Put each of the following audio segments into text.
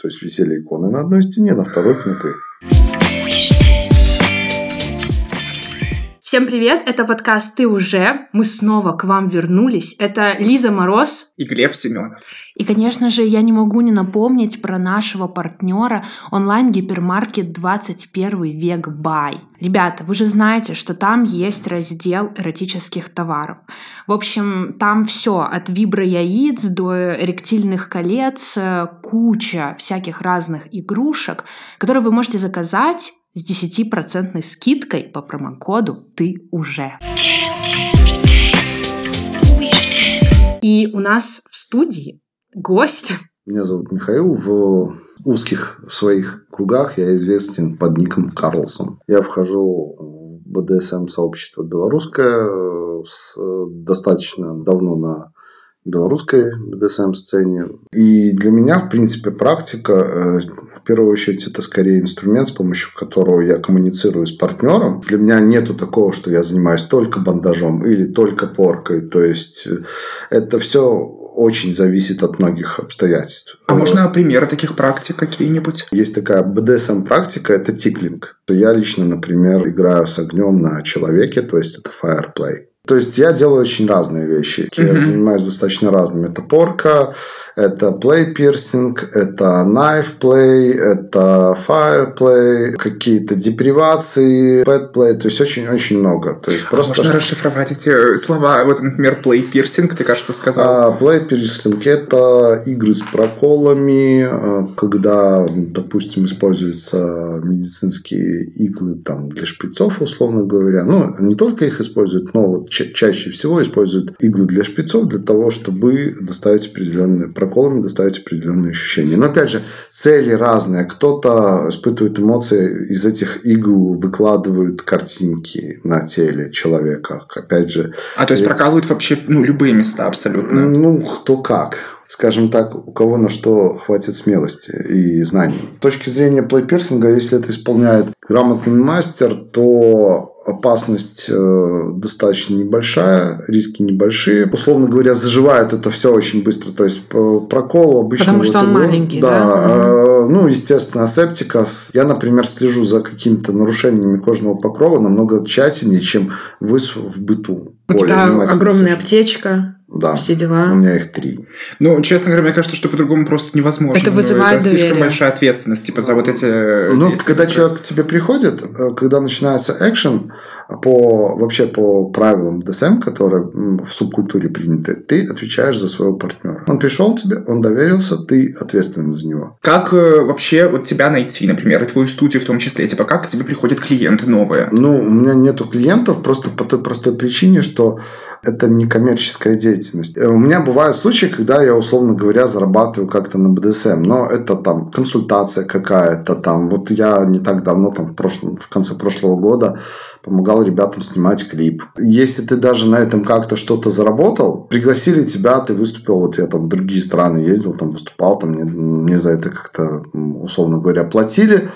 То есть висели иконы на одной стене, на второй кнуты. Всем привет, это подкаст «Ты уже». Мы снова к вам вернулись. Это Лиза Мороз. И Глеб Семенов. И, конечно же, я не могу не напомнить про нашего партнера онлайн-гипермаркет 21 век Бай. Ребята, вы же знаете, что там есть раздел эротических товаров. В общем, там все от вибро-яиц до эректильных колец, куча всяких разных игрушек, которые вы можете заказать с 10% скидкой по промокоду «Ты уже». И у нас в студии гость. Меня зовут Михаил. В узких своих кругах я известен под ником Карлсон. Я вхожу в БДСМ-сообщество белорусское с, достаточно давно на белорусской BDSM-сцене. И для меня, в принципе, практика, э, в первую очередь, это скорее инструмент, с помощью которого я коммуницирую с партнером. Для меня нету такого, что я занимаюсь только бандажом или только поркой. То есть, э, это все очень зависит от многих обстоятельств. А можно примеры таких практик какие-нибудь? Есть такая BDSM-практика, это тиклинг. Я лично, например, играю с огнем на человеке, то есть это fireplay. То есть я делаю очень разные вещи. Я mm-hmm. занимаюсь достаточно разными. Это порка, это play piercing, это knife play, это fire play, какие-то депривации, pet play, то есть очень-очень много. То есть а просто... Можно расшифровать эти слова? Вот, например, play piercing, ты, кажется, сказал. А, play piercing – это игры с проколами, а, когда, допустим, используются медицинские иглы там, для шприцов, условно говоря. Ну, не только их используют, но вот ча- чаще всего используют иглы для шприцов для того, чтобы доставить определенные проколы проколами доставить определенные ощущения. Но опять же, цели разные. Кто-то испытывает эмоции, из этих игл выкладывают картинки на теле человека. Опять же. А то есть и... прокалывают вообще ну, любые места абсолютно? Ну, кто как скажем так, у кого на что хватит смелости и знаний. С точки зрения плейперсинга, если это исполняет грамотный мастер, то опасность э, достаточно небольшая, риски небольшие. Условно говоря, заживает это все очень быстро. То есть прокол обычно... Потому что он маленький, да? Да. Э, ну, естественно, асептика. Я, например, слежу за какими-то нарушениями кожного покрова намного тщательнее, чем вы в быту. У тебя огромная аптечка. Да. Все дела. У меня их три. Ну, честно говоря, мне кажется, что по-другому просто невозможно. Это вызывает Это слишком большая ответственность, типа, за вот эти... Ну, когда человек к тебе приходит, э, когда начинается экшен, по, вообще по правилам ДСМ, которые в субкультуре приняты, ты отвечаешь за своего партнера. Он пришел тебе, он доверился, ты ответственен за него. Как э, вообще вот тебя найти, например, и твою студию в том числе? Типа, как к тебе приходят клиенты новые? Ну, у меня нету клиентов просто по той простой причине, что это не коммерческая деятельность. Э, у меня бывают случаи, когда я, условно говоря, зарабатываю как-то на БДСМ, но это там консультация какая-то там. Вот я не так давно, там в, прошлом, в конце прошлого года помогал ребятам снимать клип. Если ты даже на этом как-то что-то заработал, пригласили тебя, ты выступил, вот я там в другие страны ездил, там выступал, там мне, мне за это как-то, условно говоря, платили,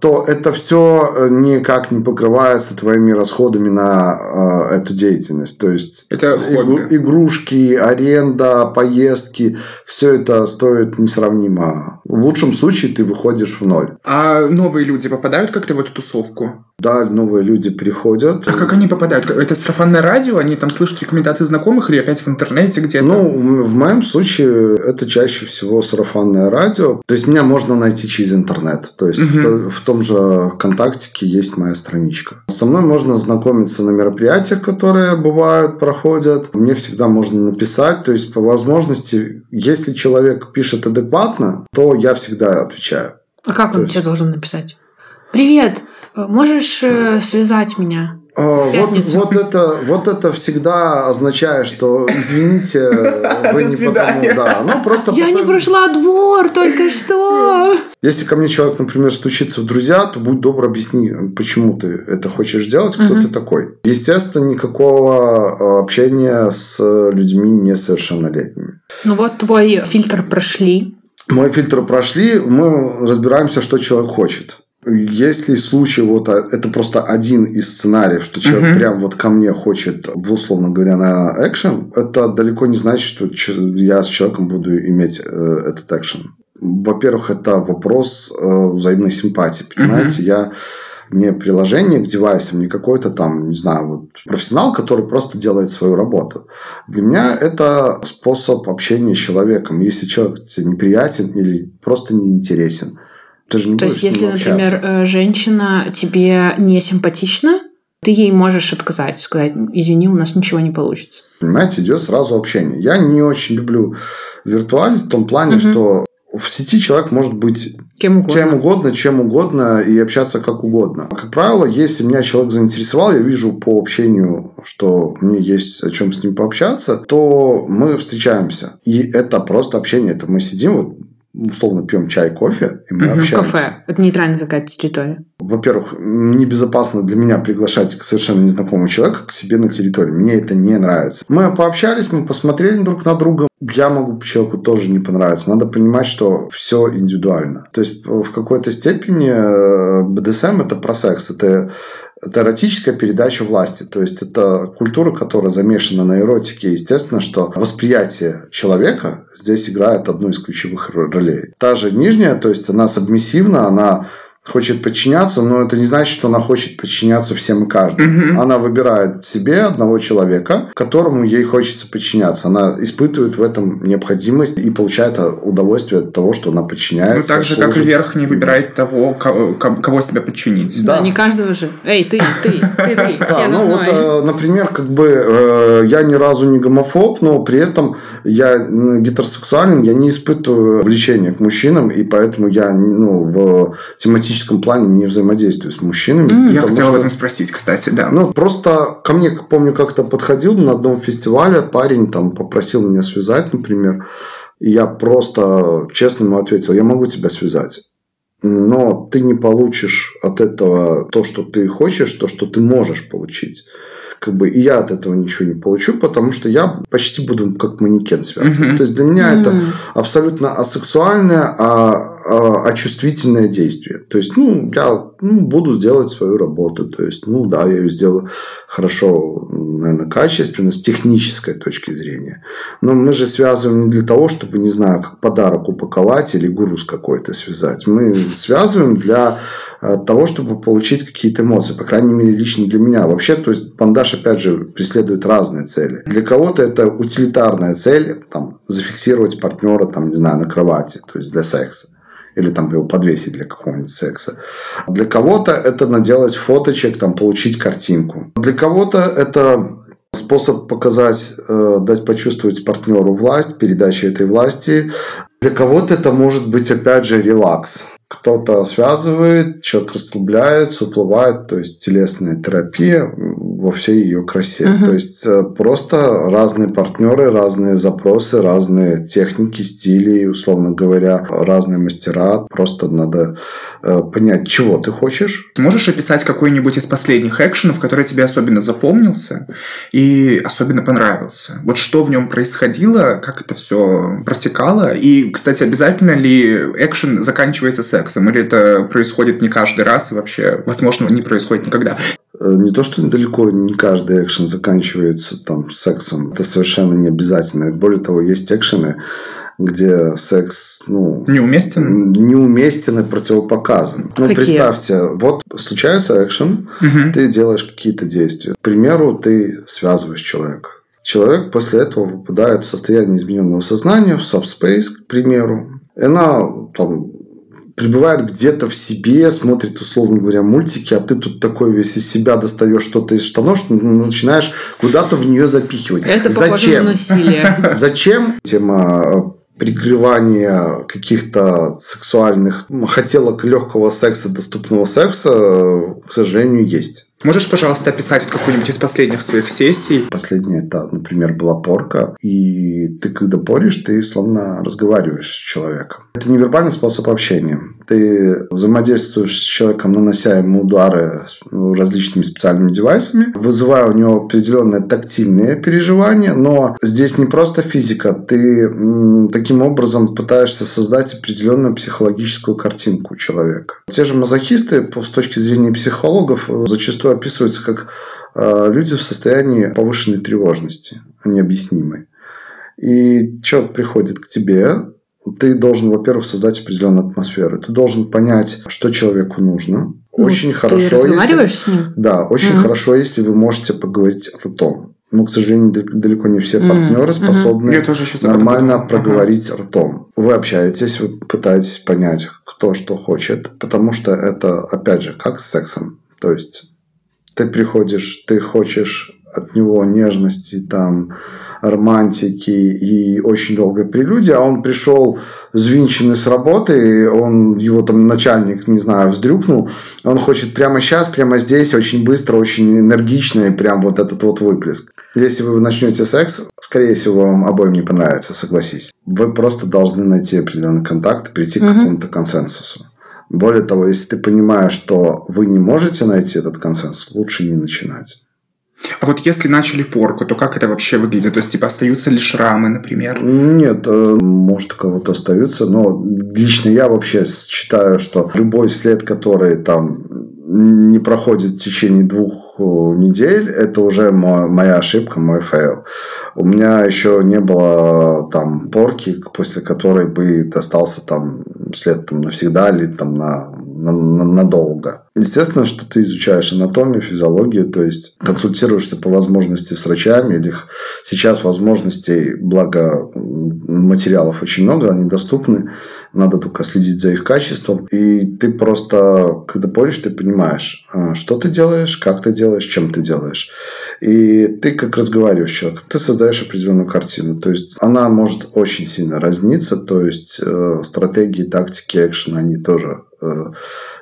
то это все э, никак не покрывается твоими расходами на э, эту деятельность. То есть это игру, игрушки, аренда, поездки, все это стоит несравнимо. В лучшем случае ты выходишь в ноль. А новые люди попадают как-то в эту тусовку? Да, новые люди приходят. А как они попадают? Это сарафанное радио? Они там слышат рекомендации знакомых или опять в интернете где-то? Ну, в моем случае это чаще всего сарафанное радио. То есть меня можно найти через интернет. То есть угу. в, в том же ВКонтактике есть моя страничка. Со мной можно знакомиться на мероприятиях, которые бывают, проходят. Мне всегда можно написать. То есть по возможности, если человек пишет адекватно, то я всегда отвечаю. А как он есть... тебе должен написать? Привет, Можешь э, связать меня? А, вот, вот, это, вот это всегда означает, что извините, вы не потому, да, ну просто. Я не прошла отбор только что. Если ко мне человек, например, стучится в друзья, то будь добр, объясни, почему ты это хочешь делать, кто угу. ты такой. Естественно, никакого общения с людьми несовершеннолетними. Ну вот твой фильтр прошли. Мой фильтр прошли, мы разбираемся, что человек хочет. Если случай, вот а, это просто один из сценариев, что человек uh-huh. прям вот ко мне хочет, условно говоря, на экшен, это далеко не значит, что я с человеком буду иметь э, этот экшен. во-первых, это вопрос э, взаимной симпатии, понимаете? Mm-hmm. Я не приложение к девайсам, не какой-то там, не знаю, вот профессионал, который просто делает свою работу. Для меня это способ общения с человеком. Если человек тебе неприятен или просто неинтересен, ты же не То есть, если, например, э, женщина тебе не симпатична, ты ей можешь отказать, сказать, извини, у нас ничего не получится. Понимаете, идет сразу общение. Я не очень люблю виртуальность в том плане, угу. что в сети человек может быть кем угодно. кем угодно, чем угодно и общаться как угодно. Как правило, если меня человек заинтересовал, я вижу по общению, что мне есть о чем с ним пообщаться, то мы встречаемся. И это просто общение. Это мы сидим, вот условно пьем чай, кофе, и мы угу, общаемся. Кафе. Это нейтральная какая-то территория. Во-первых, небезопасно для меня приглашать совершенно незнакомого человека к себе на территорию. Мне это не нравится. Мы пообщались, мы посмотрели друг на друга. Я могу человеку тоже не понравиться. Надо понимать, что все индивидуально. То есть в какой-то степени БДСМ это про секс. Это это эротическая передача власти. То есть это культура, которая замешана на эротике. Естественно, что восприятие человека здесь играет одну из ключевых ролей. Та же нижняя, то есть она сабмиссивна, она хочет подчиняться, но это не значит, что она хочет подчиняться всем и каждому. Угу. Она выбирает себе одного человека, которому ей хочется подчиняться. Она испытывает в этом необходимость и получает удовольствие от того, что она подчиняется. Ну, так же, служит. как верх не выбирает того, кого, кого себя подчинить. Да. да, не каждого же. Эй, ты, ты, ты, ты, все ну вот, э, например, как бы э, я ни разу не гомофоб, но при этом я гетеросексуален, я не испытываю влечения к мужчинам, и поэтому я ну, в тематическом физическом плане не взаимодействую с мужчинами. Mm, я хотел что, об этом спросить, кстати, да. Ну, просто ко мне, помню, как-то подходил на одном фестивале, парень там попросил меня связать, например, и я просто честно ему ответил, я могу тебя связать. Но ты не получишь от этого то, что ты хочешь, то, что ты можешь получить как бы и я от этого ничего не получу, потому что я почти буду как манекен связан. Mm-hmm. То есть для меня mm-hmm. это абсолютно асексуальное, а, а, а чувствительное действие. То есть, ну, я ну, буду делать свою работу. То есть, ну, да, я ее сделаю хорошо, наверное, качественно, с технической точки зрения. Но мы же связываем не для того, чтобы, не знаю, как подарок упаковать или груз какой-то связать. Мы связываем для э, того, чтобы получить какие-то эмоции. По крайней мере, лично для меня. Вообще, то есть, бандаж, опять же, преследует разные цели. Для кого-то это утилитарная цель, там, зафиксировать партнера, там, не знаю, на кровати, то есть для секса или там его подвесить для какого-нибудь секса. Для кого-то это наделать фоточек, там, получить картинку. Для кого-то это способ показать, э, дать почувствовать партнеру власть, передача этой власти. Для кого-то это может быть, опять же, релакс. Кто-то связывает, человек расслабляется, уплывает, то есть телесная терапия во всей ее красе. Uh-huh. То есть э, просто разные партнеры, разные запросы, разные техники, стили, условно говоря, разные мастера. Просто надо э, понять, чего ты хочешь. Можешь описать какой-нибудь из последних экшенов, который тебе особенно запомнился и особенно понравился? Вот что в нем происходило, как это все протекало? И, кстати, обязательно ли экшен заканчивается сексом? Или это происходит не каждый раз и вообще, возможно, не происходит никогда? Э, не то, что недалеко не каждый экшен заканчивается там сексом. Это совершенно не обязательно. Более того, есть экшены, где секс, ну... Неуместен? Неуместен и противопоказан. Ну, представьте, вот случается экшен, угу. ты делаешь какие-то действия. К примеру, ты связываешь человека. Человек после этого попадает в состояние измененного сознания, в subspace, к примеру. И она там пребывает где-то в себе, смотрит, условно говоря, мультики, а ты тут такой весь из себя достаешь что-то из штанов, что начинаешь куда-то в нее запихивать. Это Зачем? на насилие. Зачем? Тема прикрывания каких-то сексуальных хотелок легкого секса, доступного секса, к сожалению, есть. Можешь, пожалуйста, описать какую-нибудь из последних своих сессий? Последняя, это, например, была порка. И ты, когда поришь, ты словно разговариваешь с человеком. Это невербальный способ общения. Ты взаимодействуешь с человеком, нанося ему удары различными специальными девайсами, вызывая у него определенные тактильные переживания, но здесь не просто физика. Ты таким образом пытаешься создать определенную психологическую картинку человека. Те же мазохисты, с точки зрения психологов, зачастую зачастую описываются как э, люди в состоянии повышенной тревожности, необъяснимой. И человек приходит к тебе, ты должен, во-первых, создать определенную атмосферу. Ты должен понять, что человеку нужно. Ну, очень ты хорошо, разговариваешь если... с ним? Да, очень Мгм. хорошо, если вы можете поговорить ртом. Но, к сожалению, дал- далеко не все партнеры мгм. способны Я тоже нормально проговорить ртом. Вы общаетесь, вы пытаетесь понять, кто что хочет, потому что это, опять же, как с сексом. То есть ты приходишь, ты хочешь от него нежности, там, романтики и очень долгой прелюдии, а он пришел взвинченный с работы, он, его там начальник, не знаю, вздрюкнул, он хочет прямо сейчас, прямо здесь, очень быстро, очень энергично, и прям вот этот вот выплеск. Если вы начнете секс, скорее всего, вам обоим не понравится, согласись. Вы просто должны найти определенный контакт и прийти к Мгм. какому-то консенсусу. Более того, если ты понимаешь, что вы не можете найти этот консенсус, лучше не начинать. А вот если начали порку, то как это вообще выглядит? То есть, типа, остаются ли шрамы, например? Нет, э, может, у кого-то остаются, но лично я вообще считаю, что любой след, который там не проходит в течение двух э, недель, это уже мо- моя ошибка, мой fail. У меня еще не было там порки, после которой бы остался там след там, навсегда или там на, на- на- надолго. Естественно, что ты изучаешь анатомию, физиологию, то есть консультируешься по возможности с врачами. Или сейчас возможностей, благо материалов очень много, они доступны. Надо только следить за их качеством. И ты просто, когда поришь, ты понимаешь, а, что ты делаешь, как ты делаешь, чем ты делаешь. И ты как разговариваешь с человеком, ты создаешь определенную картину. То есть она может очень сильно разниться. То есть э, стратегии, тактики, экшен, они тоже э,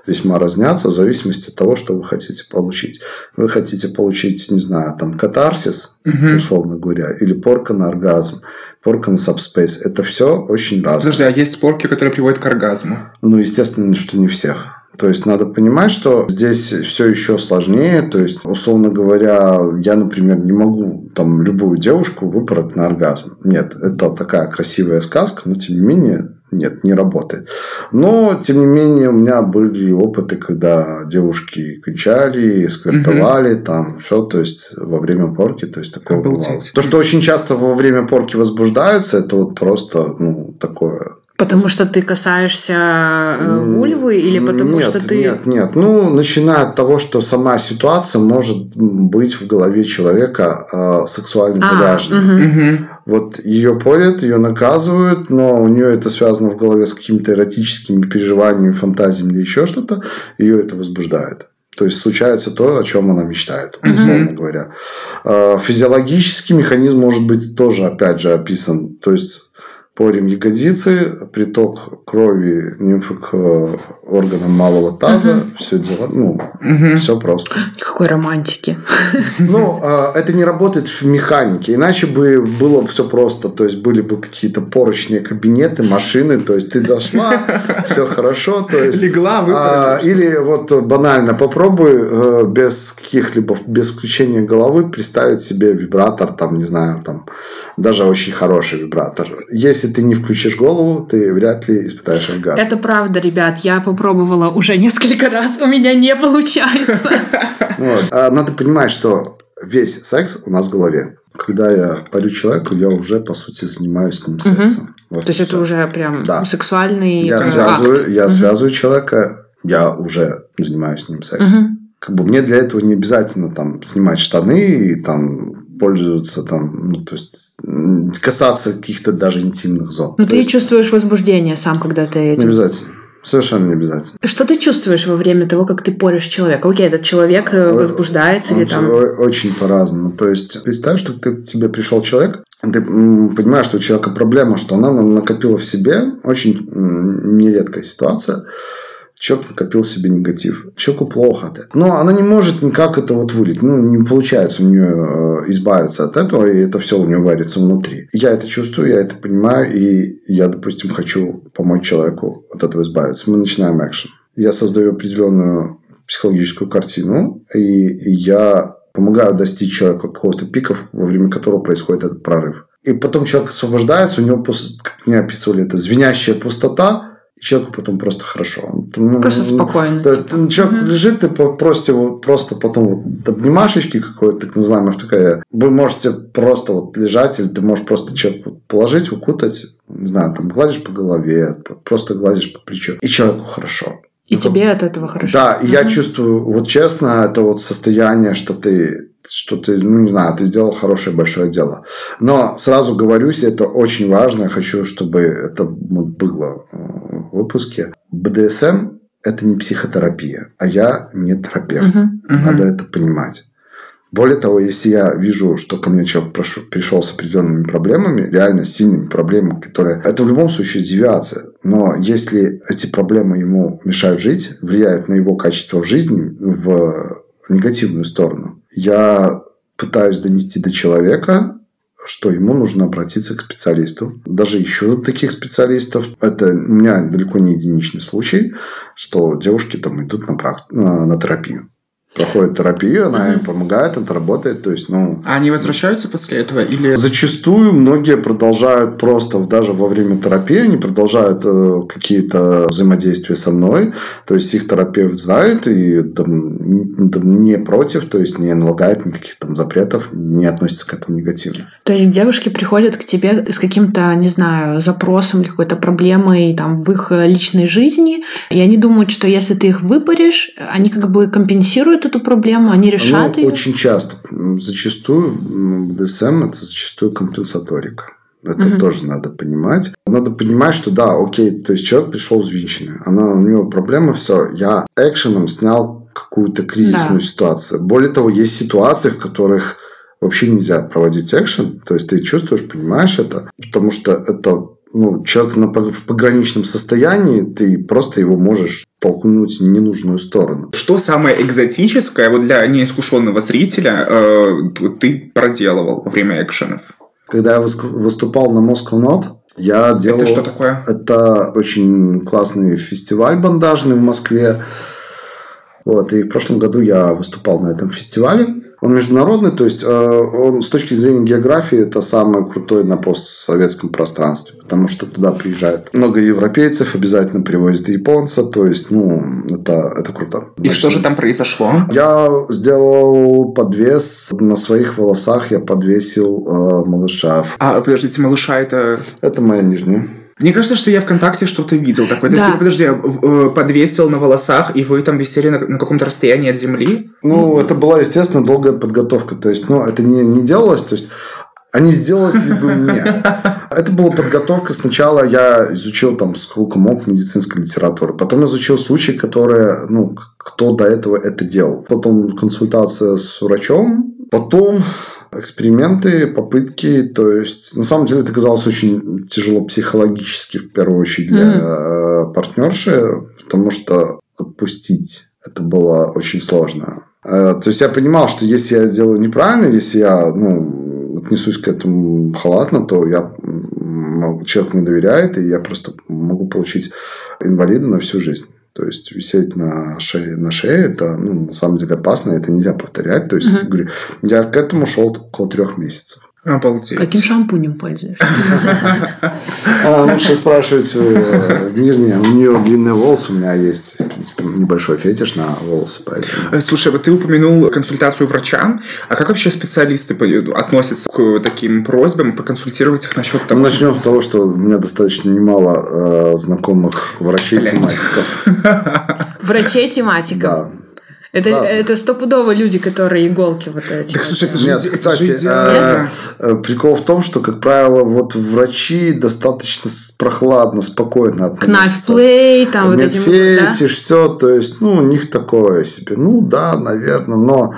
весьма разнятся в зависимости от того, что вы хотите получить. Вы хотите получить, не знаю, там катарсис, Мгм. условно говоря, или порка на оргазм, порка на сабспейс. Это все очень разное. Подожди, а есть порки, которые приводят к оргазму? Ну, естественно, что не всех. То есть надо понимать, что здесь все еще сложнее. То есть, условно говоря, я, например, не могу там любую девушку выпороть на оргазм. Нет, это такая красивая сказка, но тем не менее нет, не работает. Но, тем не менее, у меня были опыты, когда девушки кончали, сквертовали, там все, то есть во время порки, то есть такое Обалдеть. бывало. То, что очень часто во время порки возбуждаются, это вот просто, ну, такое Потому что ты касаешься э, вульвы или потому нет, что ты... Нет, нет. Ну, начиная от того, что сама ситуация может быть в голове человека э, сексуально А, заряженной. Мгм. Вот ее порят, ее наказывают, но у нее это связано в голове с какими-то эротическими переживаниями, фантазиями или еще что-то, ее это возбуждает. То есть случается то, о чем она мечтает, условно говоря. Э, Физиологический механизм может быть тоже, опять же, описан. То есть порем ягодицы, приток крови, нимфы к органам малого таза, все дела, ну, Мгм. все просто. Какой романтики. Ну, э, это не работает в механике, иначе бы было все просто, то есть были бы какие-то порочные кабинеты, машины, то есть ты зашла, все хорошо, то есть... Легла, А, выпороть. или вот банально попробуй э, без каких-либо, без включения головы представить себе вибратор, там, не знаю, там, даже очень хороший вибратор. Если ты не включишь голову, ты вряд ли испытаешь оргазм. Это правда, ребят. Я попробовала уже несколько раз. У меня не получается. А надо понимать, что весь секс у нас в голове. Когда я парю человеку, я уже, по сути, занимаюсь с ним сексом. Вот То есть это уже прям Да. сексуальный Я связываю, акт. я связываю человека, я уже занимаюсь с ним сексом. Как бы мне для этого не обязательно там снимать штаны и там пользоваться там, ну, то есть касаться каких-то даже интимных зон. Ну То ты есть чувствуешь возбуждение сам, когда ты Не этим... обязательно. Совершенно не обязательно. Что ты чувствуешь во время того, как ты порешь человека? Окей, этот человек э, возбуждается или Он там... о- Очень по-разному. То есть, представь, что ты, к тебе пришел человек, ты понимаешь, что у человека проблема, что она на- накопила в себе, очень нередкая ситуация, человек накопил себе негатив. Человеку плохо от этого. Но она не может никак это вот вылить. Ну, не получается у нее э, избавиться от этого, и это все у нее варится внутри. Я это чувствую, я это понимаю, и я, допустим, хочу помочь человеку от этого избавиться. Мы начинаем экшен. Я создаю определенную психологическую картину, и я помогаю достичь человеку какого-то пика, во время которого происходит этот прорыв. И потом человек освобождается, у него, как мне описывали, это звенящая пустота, человеку потом просто хорошо. Ну, просто спокойно. Да, типа. Человек угу. лежит, ты просто, его, просто потом вот обнимашечки какой-то, так называемая такая. Вы можете просто вот лежать, или ты можешь просто человеку положить, укутать, не знаю, там гладишь по голове, просто гладишь по плечу, и человеку хорошо. И ну, тебе от этого хорошо. Да, угу. и я чувствую, вот честно, это вот состояние, что ты что ты, ну, не знаю, ты сделал хорошее большое дело. Но сразу говорюсь, это очень важно, я хочу, чтобы это было выпуске. БДСМ – это не психотерапия, а я не терапевт. Угу. Надо это понимать. Более того, если я вижу, что ко мне человек прошу, пришел с определенными проблемами, реально сильными проблемами, которые... Это в любом случае девиация. Но если эти проблемы ему мешают жить, влияют на его качество в жизни, в негативную сторону. Я пытаюсь донести до человека, что ему нужно обратиться к специалисту. Даже ищу таких специалистов. Это у меня далеко не единичный случай, что девушки там идут на, практи... на, на терапию проходит терапию, она им помогает, это работает. То есть, ну, а они возвращаются после этого? Или... Зачастую многие продолжают просто, даже во время терапии, они продолжают э, какие-то взаимодействия со мной. То есть, их терапевт знает и там, не против, то есть, не налагает никаких там запретов, не относится к этому негативно. То есть, девушки приходят к тебе с каким-то, не знаю, запросом или какой-то проблемой там, в их личной жизни, и они думают, что если ты их выпаришь, они как бы компенсируют эту проблему, они решат ну, ее? Очень часто. Зачастую БДСМ – это зачастую компенсаторика. Это угу. тоже надо понимать. Надо понимать, что да, окей, то есть человек пришел взвинченный, она, у него проблема, все, я экшеном снял какую-то кризисную да. ситуацию. Более того, есть ситуации, в которых вообще нельзя проводить экшен, то есть ты чувствуешь, понимаешь это, потому что это ну, человек на, в пограничном состоянии, ты просто его можешь толкнуть в ненужную сторону. Что самое экзотическое вот для неискушенного зрителя э, ты проделывал во время экшенов? Когда я выступал на Moscow Not, я делал... Это что такое? Это очень классный фестиваль бандажный в Москве. Вот, и в прошлом году я выступал на этом фестивале. Он международный, то есть э, он с точки зрения географии это самый крутой на постсоветском пространстве, потому что туда приезжают много европейцев, обязательно привозят японца, то есть, ну, это, это круто. И Значит, что же там произошло? Я сделал подвес на своих волосах, я подвесил э, малыша. А, подождите, малыша это... Это моя нижняя. Мне кажется, что я ВКонтакте что-то видел такое. Да. Ты, подожди, э, подвесил на волосах, и вы там висели на, на каком-то расстоянии от земли? Ну, это была, естественно, долгая подготовка. То есть, ну, это не, не делалось. То есть, они сделали бы мне. Это была подготовка. Сначала я изучил там сколько мог медицинской литературы. Потом изучил случаи, которые, ну, кто до этого это делал. Потом консультация с врачом. Потом эксперименты, попытки. То есть, на самом деле, это казалось очень тяжело психологически, в первую очередь, для mm-hmm. партнерши, потому что отпустить это было очень сложно. Э, то есть, я понимал, что если я делаю неправильно, если я ну, отнесусь к этому халатно, то я человек мне доверяет, и я просто могу получить инвалида на всю жизнь. То есть висеть на шее, на шее это ну, на самом деле опасно, это нельзя повторять. То есть, угу. говорю, я к этому шел около трех месяцев. Обалдеть. Каким шампунем пользуешься? А, лучше спрашивать э, нижние. У нее длинные волосы, у меня есть, в принципе, небольшой фетиш на волосы. Поэтому. Э, слушай, вот ты упомянул консультацию врача. А как вообще специалисты относятся к таким просьбам поконсультировать их насчет того? Ну, начнем с того, что у меня достаточно немало э, знакомых врачей-тематиков. Врачей-тематиков? Да. Это, это стопудово люди, которые иголки вот эти. Так, слушай, это же, Нет, это кстати, же а, э, прикол в том, что, как правило, вот врачи достаточно прохладно, спокойно относятся. Knife там вот этим. Фетиш, да? все, то есть, ну, у них такое себе. Ну, да, наверное, но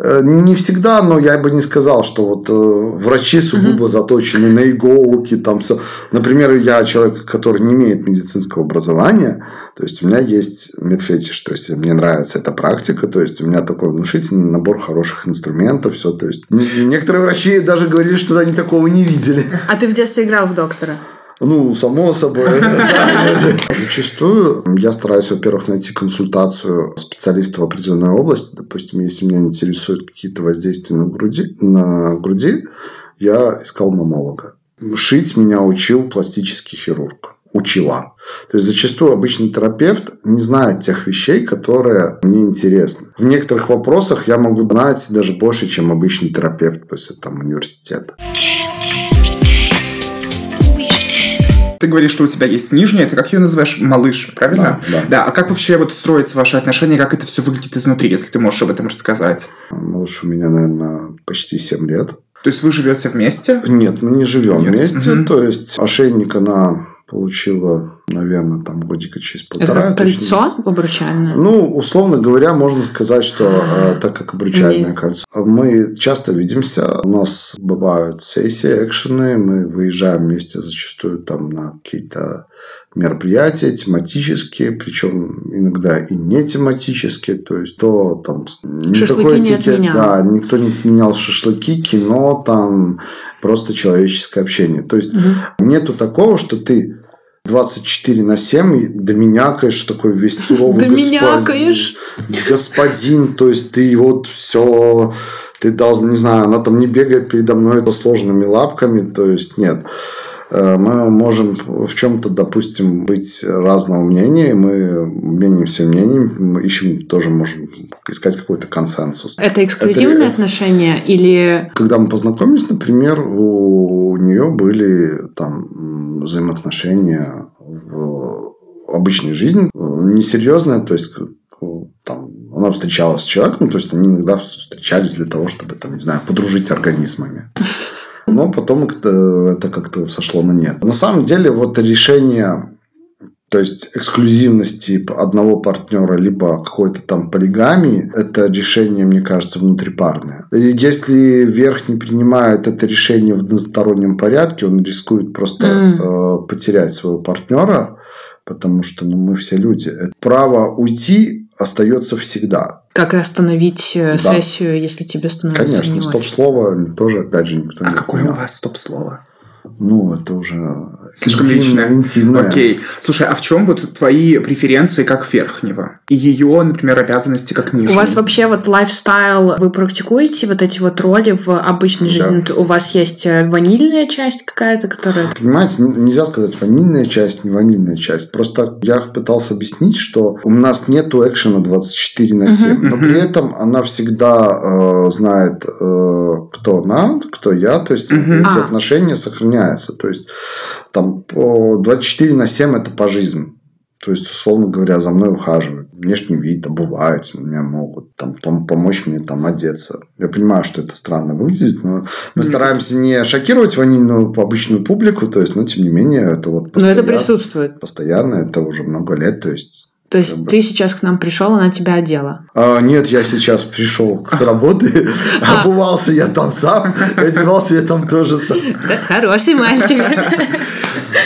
Э, не всегда, но я бы не сказал, что вот э, врачи сугубо угу. заточены на иголки, там все. Например, я человек, который не имеет медицинского образования, то есть у меня есть медфетиш, то есть мне нравится эта практика, то есть у меня такой внушительный набор хороших инструментов, все, то есть некоторые врачи даже говорили, что они такого не видели. А ты в детстве играл в доктора? Ну, само собой. Зачастую я стараюсь, во-первых, найти консультацию специалиста в определенной области. Допустим, если меня интересуют какие-то воздействия на груди, на груди я искал мамолога. Шить меня учил пластический хирург. Учила. То есть зачастую обычный терапевт не знает тех вещей, которые мне интересны. В некоторых вопросах я могу знать даже больше, чем обычный терапевт после там, университета. Ты говоришь, что у тебя есть нижняя, ты как ее называешь? Малыш, правильно? Да, да. да. А как вообще вот строятся ваши отношения, как это все выглядит изнутри, если ты можешь об этом рассказать? Малыш у меня, наверное, почти 7 лет. То есть вы живете вместе? Нет, мы не живем Нет. вместе. Мгм. То есть ошейник она получила, наверное, там годика через полтора. Это точно. кольцо обручальное? Ну, условно говоря, можно сказать, что А. э, так как обручальное Есть. кольцо. Мы часто видимся, у нас бывают сессии, экшены, мы выезжаем вместе зачастую там на какие-то мероприятия тематические, причем иногда и не тематические, то есть то там не этикет- да, никто не отменял шашлыки, кино, там просто человеческое общение. То есть Мгм. нету такого, что ты 24 на 7 и доминякаешь такой весь суровый Доминякаешь? господин, господин, то есть ты вот все, ты должен, не знаю, она там не бегает передо мной со сложными лапками, то есть нет. Э, Мы можем в чем-то, допустим, быть разного мнения, мы меняемся мнением, ищем, тоже можем искать какой-то консенсус. Это эксклюзивные Это- отношения или... Когда мы познакомились, например, у нее были там взаимоотношения в обычной жизни, э, несерьезные, то есть э, там, она встречалась с человеком, то есть они иногда встречались для того, чтобы, там, не знаю, подружить организмами. Но потом это, как-то сошло на нет. На самом деле, вот решение то есть эксклюзивности одного партнера либо какой-то там полигамии, это решение, мне кажется, внутрипарное. И Если верх не принимает это решение в одностороннем порядке, он рискует просто М. э, потерять своего партнера, потому что ну, мы все люди. Это Право уйти остается всегда. Как остановить э, Да. сессию, если тебе становится не Конечно, стоп-слово тоже, опять же, никто А не какое у вас стоп-слово? Ну, это уже Слишком интимное, личное. интимное. Окей. Слушай, а в чем вот твои преференции как верхнего? И ее, например, обязанности как У нижнего? вас вообще вот лайфстайл, вы практикуете вот эти вот роли в обычной Да. жизни? У вас есть э, ванильная часть какая-то, которая... Понимаете, нельзя сказать ванильная часть, не ванильная часть. Просто я пытался объяснить, что у нас нету экшена 24 на 7, Мгм, но мгм. при этом она всегда э, знает, э, кто она, кто я, то есть Мгм. эти А. отношения сохраняются. То есть там по 24 на 7 это по жизни. То есть, условно говоря, за мной ухаживают. Внешний вид, обувают меня могут, там, пом- помочь мне там одеться. Я понимаю, что это странно выглядит, но мы Нет. стараемся не шокировать ванильную обычную публику, то есть, но тем не менее, это вот Но это постоянно, присутствует. постоянно, это уже много лет, то есть... То есть Как бы. ты сейчас к нам пришел, она тебя одела. А, нет, я сейчас пришел с работы, А. обувался я там сам, одевался я там тоже сам. Хороший мальчик.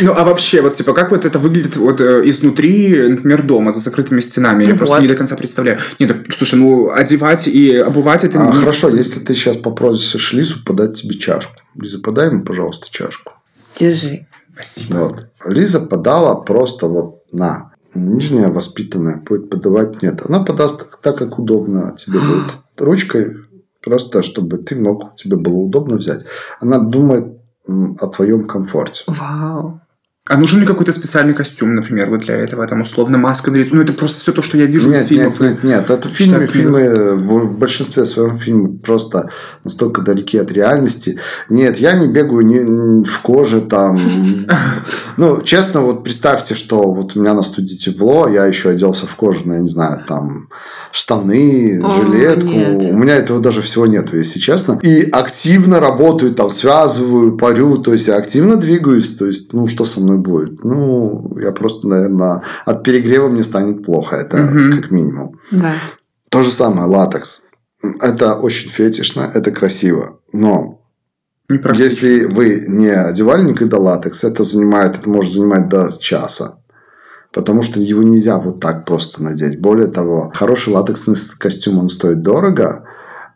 Ну, а вообще, вот, типа, как вот это выглядит вот э, изнутри, например, дома, за закрытыми стенами? Я Ну просто не до конца представляю. Нет, так, слушай, ну, одевать и обувать это... А, не- хорошо, если ты сейчас попросишь Лизу подать тебе чашку. Лиза, подай ему, пожалуйста, чашку. Держи. Спасибо. Вот. Лиза подала просто вот на. Нижняя воспитанная будет подавать нет. Она подаст так, как удобно тебе будет. Ручкой просто, чтобы ты мог, тебе было удобно взять. Она думает о твоем комфорте. Вау. А нужен ли какой-то специальный костюм, например, вот для этого? Там, условно, маска на лицо? Ну, это просто все то, что я вижу из Нет, фильмов. нет, нет, нет, это фильмы, фильмы, в большинстве своем фильмы просто настолько далеки от реальности. Нет, я не бегаю ни в коже там. Ну, честно, вот представьте, что вот у меня на студии тепло, я еще оделся в кожаные, не знаю, там штаны, О, жилетку. нет. У меня этого даже всего нету, если честно. И активно работаю, там, связываю, парю, то есть я активно двигаюсь, то есть, ну, что со мной будет? Ну, я просто, наверное, от перегрева мне станет плохо, это Мгм. как минимум. Да. То же самое, латекс. Это очень фетишно, это красиво. Но если вы не одевали никогда латекс, это занимает, это может занимать до часа. Потому что его нельзя вот так просто надеть. Более того, хороший латексный костюм, он стоит дорого,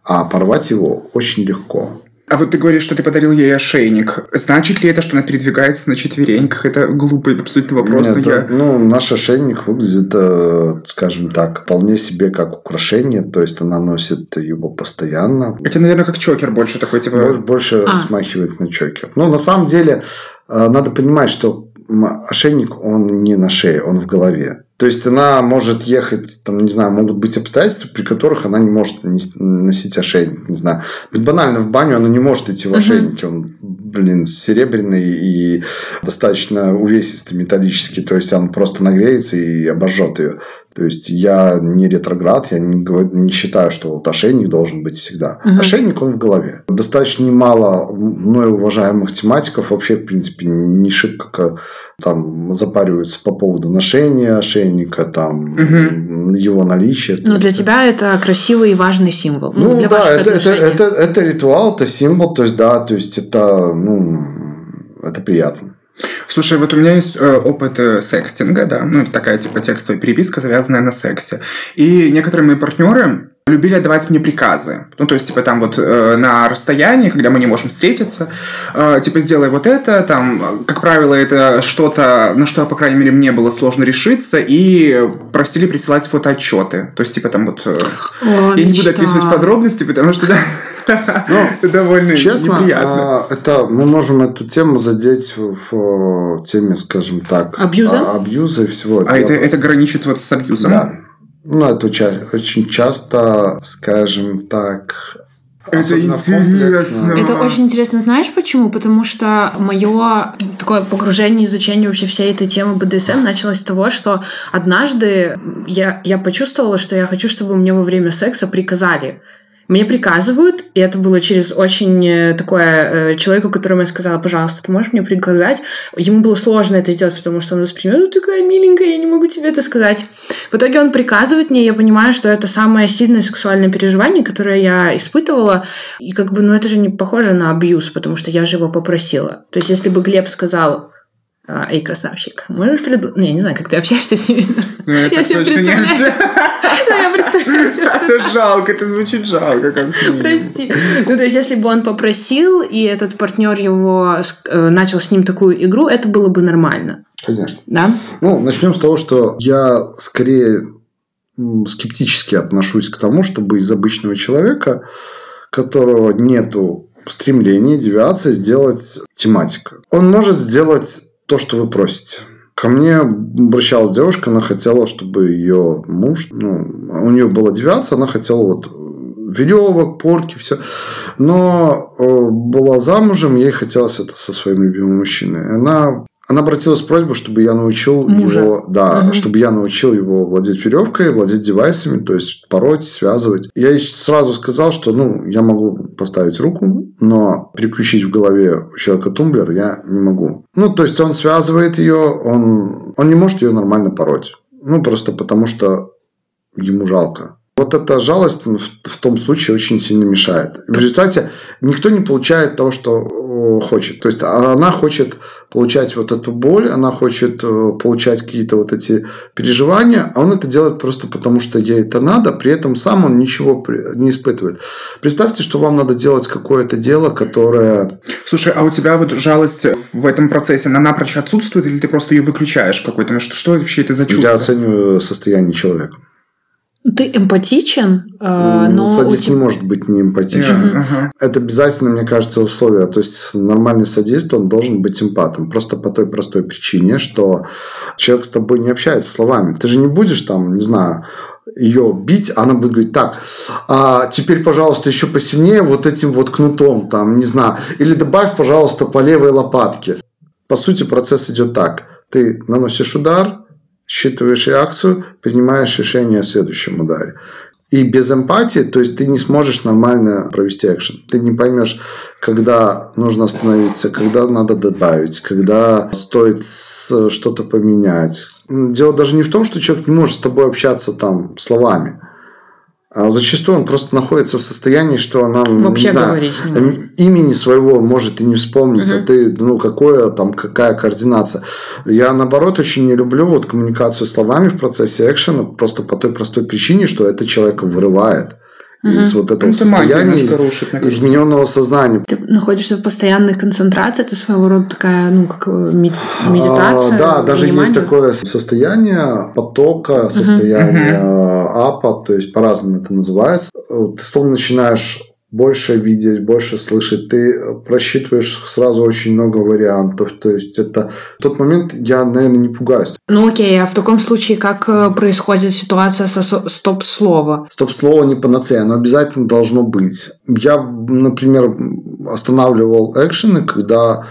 а порвать его очень легко. А вот ты говоришь, что ты подарил ей ошейник. Значит ли это, что она передвигается на четвереньках? Это глупый абсолютно вопрос, но Нет, я... ну, наш ошейник выглядит, э, скажем так, вполне себе как украшение. То есть, она носит его постоянно. Это, наверное, как чокер больше такой, типа... Больше, больше А. смахивает на чокер. Ну, на самом деле, э, надо понимать, что ошейник, он не на шее, он в голове. То есть она может ехать, там, не знаю, могут быть обстоятельства, при которых она не может носить ошейник, не знаю. Банально в баню она не может идти в ошейнике, он, блин, серебряный и достаточно увесистый, металлический, то есть он просто нагреется и обожжет ее. То есть я не ретроград, я не, не считаю, что вот ошейник должен быть всегда. Угу. Ошейник он в голове. Достаточно немало мной уважаемых тематиков вообще, в принципе, не шибко там запариваются по поводу ношения ошейника, там угу. его наличия. Но для тебя это красивый и важный символ. Ну, ну да, это, это, это, это ритуал, это символ, то есть да, то есть это, ну, это приятно. Слушай, вот у меня есть э, опыт э, секстинга, да, ну, такая типа текстовая переписка, завязанная на сексе. И некоторые мои партнеры любили отдавать мне приказы. Ну, то есть, типа, там вот э, на расстоянии, когда мы не можем встретиться, э, типа, сделай вот это, там, как правило, это что-то, на что, по крайней мере, мне было сложно решиться, и просили присылать фотоотчеты. То есть, типа, там вот... Э, О, я мечта. не буду описывать подробности, потому что, да, ну, это довольно честно, неприятно. А, это, мы можем эту тему задеть в, теме, скажем так... Абьюза? А, абьюза и всего. А это, это граничит вот с абьюзом? Да. Ну, это очень часто, скажем так, это интересно. Это очень интересно. Знаешь почему? Потому что мое такое погружение, изучение вообще всей этой темы БДСМ началось с того, что однажды я, я почувствовала, что я хочу, чтобы мне во время секса приказали. Мне приказывают, и это было через очень э, такое... Э, человеку, которому я сказала, пожалуйста, ты можешь мне приказать? Ему было сложно это сделать, потому что он воспринимает, ну, такая миленькая, я не могу тебе это сказать. В итоге он приказывает мне, я понимаю, что это самое сильное сексуальное переживание, которое я испытывала. И как бы, ну, это же не похоже на абьюз, потому что я же его попросила. То есть, если бы Глеб сказал, а, эй, красавчик, можешь предложить... Ну, я не знаю, как ты общаешься с ними. Ну, я себе представляю. Ну, я представляю себе, что... Это жалко, это звучит жалко. Как Прости. Ну, то есть, если бы он попросил, и этот партнер его э, начал с ним такую игру, это было бы нормально. Конечно. Да? Ну, начнем с того, что я скорее скептически отношусь к тому, чтобы из обычного человека, которого нету стремления, девиации, сделать тематика. Он может сделать то, что вы просите. Ко мне обращалась девушка, она хотела, чтобы ее муж, ну, у нее была девиация, она хотела вот веревок, порки, все. Но э, была замужем, ей хотелось это со своим любимым мужчиной. Она она обратилась с просьбой, чтобы я научил Мужа. его, да, угу. чтобы я научил его владеть веревкой, владеть девайсами, то есть пороть, связывать. Я ей сразу сказал, что, ну, я могу поставить руку, но переключить в голове у человека тумблер я не могу. Ну, то есть он связывает ее, он, он не может ее нормально пороть. Ну, просто потому что ему жалко. Вот эта жалость в, том случае очень сильно мешает. В результате никто не получает того, что хочет. То есть она хочет получать вот эту боль, она хочет э, получать какие-то вот эти переживания, а он это делает просто потому, что ей это надо, при этом сам он ничего не испытывает. Представьте, что вам надо делать какое-то дело, которое... Слушай, а у тебя вот жалость в этом процессе, она напрочь отсутствует, или ты просто ее выключаешь какой-то? Что, что вообще это за чувство? Я оцениваю состояние человека. Ты эмпатичен, а, но... Садист тебя... не может быть не эмпатичен. Yeah. Uh-huh. Это обязательно, мне кажется, условие. То есть, нормальный садист, он должен быть эмпатом. Просто по той простой причине, что человек с тобой не общается словами. Ты же не будешь там, не знаю, ее бить, она будет говорить, так, а теперь, пожалуйста, еще посильнее вот этим вот кнутом, там, не знаю, или добавь, пожалуйста, по левой лопатке. По сути, процесс идет так. Ты наносишь удар, считываешь реакцию, принимаешь решение о следующем ударе. И без эмпатии, то есть ты не сможешь нормально провести экшен. Ты не поймешь, когда нужно остановиться, когда надо добавить, когда стоит что-то поменять. Дело даже не в том, что человек не может с тобой общаться там словами. А зачастую он просто находится в состоянии, что она Вообще не знаю, имени своего может и не вспомнить, угу. а ты, ну, какое там, какая координация. Я, наоборот, очень не люблю вот коммуникацию словами в процессе экшена, просто по той простой причине, что это человека вырывает угу. из вот этого ну, состояния из, рушит, измененного сознания. Ты находишься в постоянной концентрации, это своего рода такая, ну, как э, медитация. А, да, даже есть такое состояние потока, состояние угу. апа, то есть по-разному это называется. Ты словно начинаешь больше видеть, больше слышать. Ты просчитываешь сразу очень много вариантов. То есть это в тот момент я, наверное, не пугаюсь. Ну окей, а в таком случае как э, происходит ситуация со стоп-слова? Стоп-слово не панацея, оно обязательно должно быть. Я, например, останавливал экшены, когда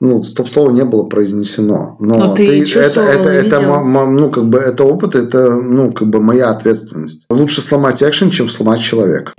ну, стоп-слово не было произнесено. Но, Но ты, ты это, это, это, ну, как бы, это опыт, это, ну, как бы моя ответственность. Лучше сломать экшен, чем сломать человека.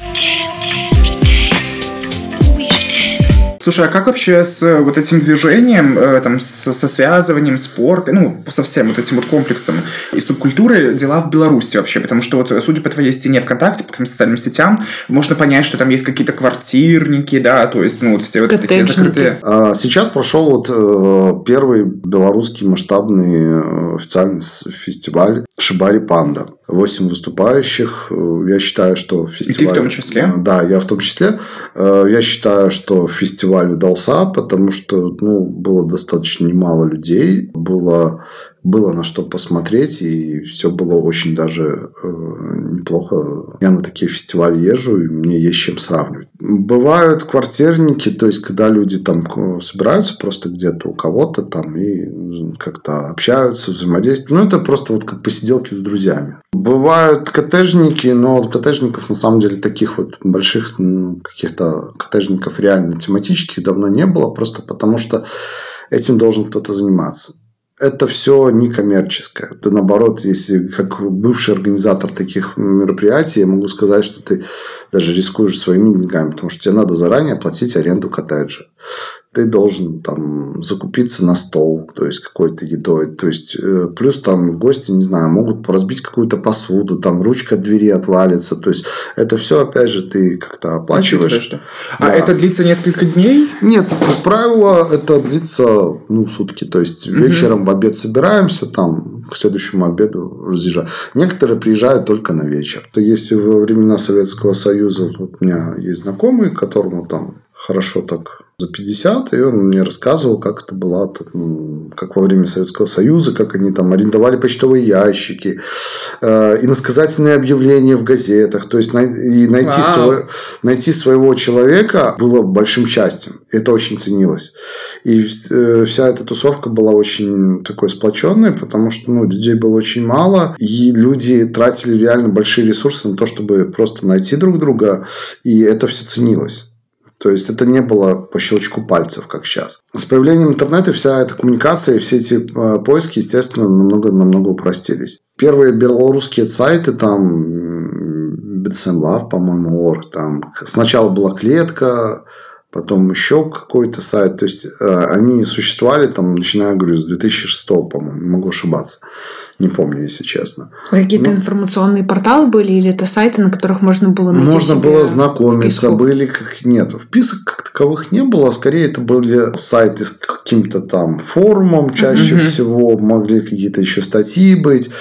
Слушай, а как вообще с э, вот этим движением, э, там, со, со связыванием, спор, ну, со всем вот этим вот комплексом и субкультуры дела в Беларуси вообще? Потому что вот, судя по твоей стене ВКонтакте, по твоим социальным сетям, можно понять, что там есть какие-то квартирники, да, то есть, ну, вот все вот такие закрытые... А, сейчас прошел вот э, первый белорусский масштабный официальный фестиваль Шибари Панда. Восемь выступающих. Я считаю, что фестиваль... И ты в том числе? Да, я в том числе. Я считаю, что фестиваль фестиваль удался, потому что ну, было достаточно немало людей, было, было на что посмотреть, и все было очень даже э, неплохо. Я на такие фестивали езжу, и мне есть чем сравнивать. Бывают квартирники, то есть, когда люди там собираются просто где-то у кого-то там и как-то общаются, взаимодействуют. Ну, это просто вот как посиделки с друзьями. Бывают коттеджники, но коттеджников на самом деле таких вот больших каких-то коттеджников реально тематических давно не было, просто потому что этим должен кто-то заниматься это все не коммерческое. Да наоборот, если как бывший организатор таких мероприятий, я могу сказать, что ты даже рискуешь своими деньгами, потому что тебе надо заранее оплатить аренду коттеджа ты должен там закупиться на стол, то есть какой-то едой. То есть э, плюс там гости, не знаю, могут разбить какую-то посуду, там ручка двери отвалится. То есть это все, опять же, ты как-то оплачиваешь. Да. А это длится несколько дней? Нет, как правило, это длится ну, сутки. То есть угу. вечером в обед собираемся, там к следующему обеду разъезжаем. Некоторые приезжают только на вечер. То Если во времена Советского Союза вот у меня есть знакомый, которому там хорошо так за 50, и он мне рассказывал, как это было, как во время Советского Союза, как они там арендовали почтовые ящики, э, иносказательные объявления в газетах. То есть, и найти, свой, найти своего человека было большим счастьем. Это очень ценилось. И э, вся эта тусовка была очень такой сплоченной, потому что ну, людей было очень мало, и люди тратили реально большие ресурсы на то, чтобы просто найти друг друга, и это все ценилось. То есть это не было по щелчку пальцев, как сейчас. С появлением интернета вся эта коммуникация и все эти э, поиски, естественно, намного-намного упростились. Первые белорусские сайты, там BDSM Love, по-моему, org, там сначала была клетка, потом еще какой-то сайт. То есть э, они существовали там, начиная, говорю, с 2006, по-моему, могу ошибаться. Не помню, если честно. Какие-то ну, информационные порталы были или это сайты, на которых можно было найти Можно было знакомиться, были как нет. Вписок как таковых не было, а скорее это были сайты с каким-то там форумом, чаще mm-hmm. всего могли какие-то еще статьи быть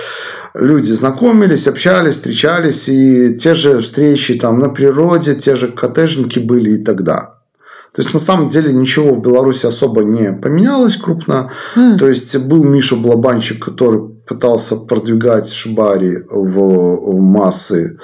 люди знакомились, общались, встречались, и те же встречи там на природе, те же коттеджники были и тогда. То есть, на самом деле, ничего в Беларуси особо не поменялось крупно. Mm. То есть, был Миша Блабанчик, который пытался продвигать Шибари в, в массы,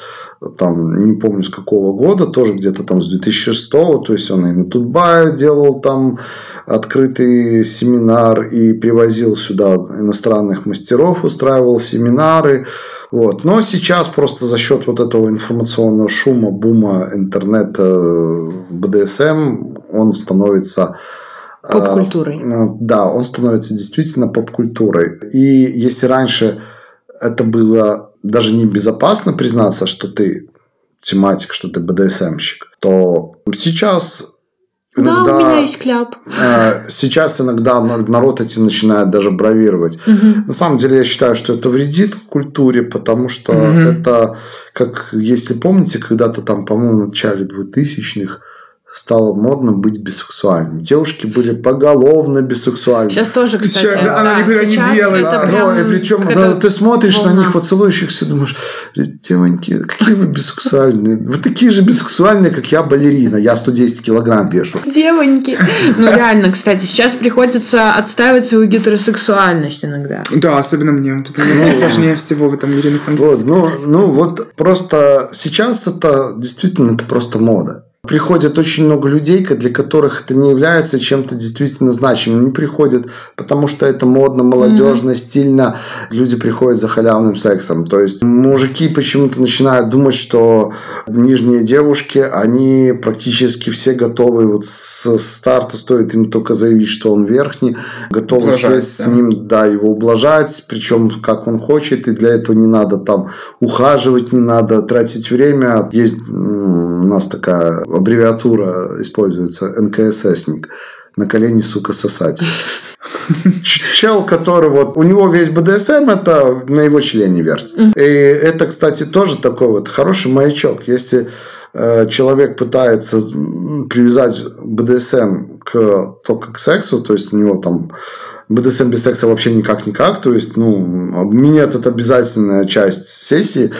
там, не помню с какого года, тоже где-то там с 2006 то есть он и на Тутбае делал там открытый семинар и привозил сюда иностранных мастеров, устраивал семинары, вот. Но сейчас просто за счет вот этого информационного шума, бума интернета, БДСМ, он становится э, Поп-культурой. Э, да, он становится действительно поп-культурой. И если раньше это было даже небезопасно признаться, что ты тематик, что ты БДСМщик, то сейчас Иногда, да, у меня есть кляп. Э, сейчас иногда народ этим начинает даже бравировать. Угу. На самом деле я считаю, что это вредит культуре, потому что угу. это, как если помните, когда-то там, по-моему, в начале 2000-х стало модно быть бисексуальным. Девушки были поголовно бисексуальны. Сейчас тоже, кстати. Сейчас, да, она никогда не делает. Да, прям... и причем да, ты смотришь волна. на них, вот целующихся, думаешь, девоньки, какие вы бисексуальные. Вы такие же бисексуальные, как я, балерина. Я 110 килограмм вешу. Девоньки. Ну, реально, кстати, сейчас приходится отстаивать свою гетеросексуальность иногда. Да, особенно мне. Это сложнее всего в этом мире, на самом деле. Вот, ну, ну, вот просто сейчас это действительно это просто мода. Приходит очень много людей, для которых это не является чем-то действительно значимым. Они приходят, потому что это модно, молодежно, mm-hmm. стильно. Люди приходят за халявным сексом. То есть мужики почему-то начинают думать, что нижние девушки, они практически все готовы. Вот с старта стоит им только заявить, что он верхний, готовы ублажать, все да. с ним, да, его ублажать, причем как он хочет, и для этого не надо там ухаживать, не надо тратить время. Есть у нас такая аббревиатура используется НКССник. На колени, сука, сосать. Чел, который вот... У него весь БДСМ, это на его члене вертится. И это, кстати, тоже такой вот хороший маячок. Если э, человек пытается привязать БДСМ к, только к сексу, то есть у него там БДСМ без секса вообще никак-никак. То есть, ну, минет это обязательная часть сессии.